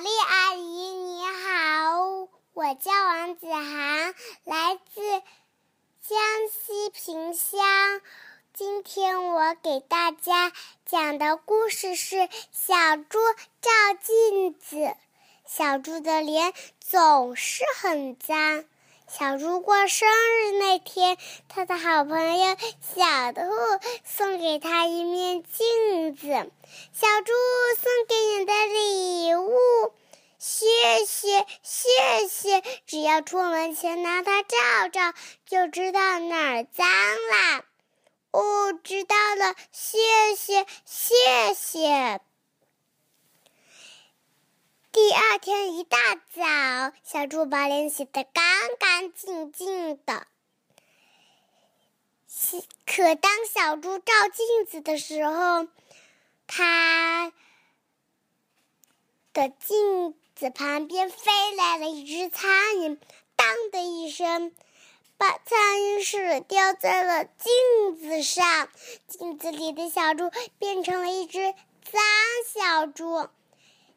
丽阿姨，你好，我叫王子涵，来自江西萍乡。今天我给大家讲的故事是《小猪照镜子》。小猪的脸总是很脏。小猪过生日那天，他的好朋友小兔送给他一面镜子。小猪送给你的礼物，谢谢谢谢。只要出门前拿它照照，就知道哪儿脏啦。哦，知道了，谢谢谢谢。第二天一大早，小猪把脸洗得干干净净的。可当小猪照镜子的时候，它的镜子旁边飞来了一只苍蝇，当的一声，把苍蝇屎掉在了镜子上。镜子里的小猪变成了一只脏小猪。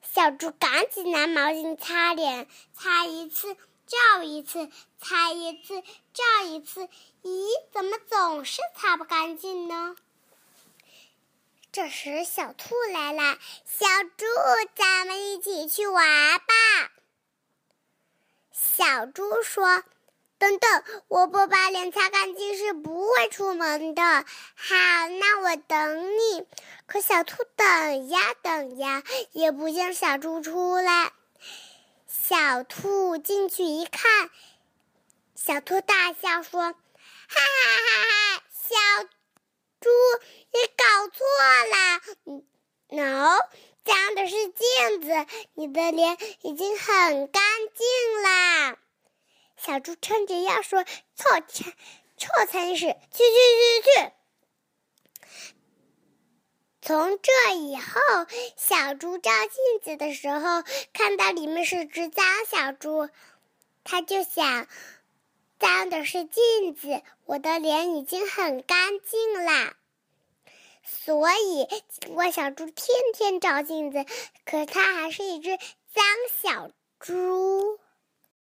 小猪赶紧拿毛巾擦脸，擦一次照一次，擦一次照一次。咦，怎么总是擦不干净呢？这时，小兔来了。小猪，咱们一起去玩吧。小猪说。等等，我不把脸擦干净是不会出门的。好，那我等你。可小兔等呀等呀，也不见小猪出来。小兔进去一看，小兔大笑说：“哈哈哈哈！小猪，你搞错了。喏，脏的是镜子，你的脸已经很干净啦。”小猪撑着腰说：“臭臭臭苍蝇屎，去去去去！”从这以后，小猪照镜子的时候，看到里面是只脏小猪，他就想：脏的是镜子，我的脸已经很干净啦。所以，我小猪天天照镜子，可它还是一只脏小猪。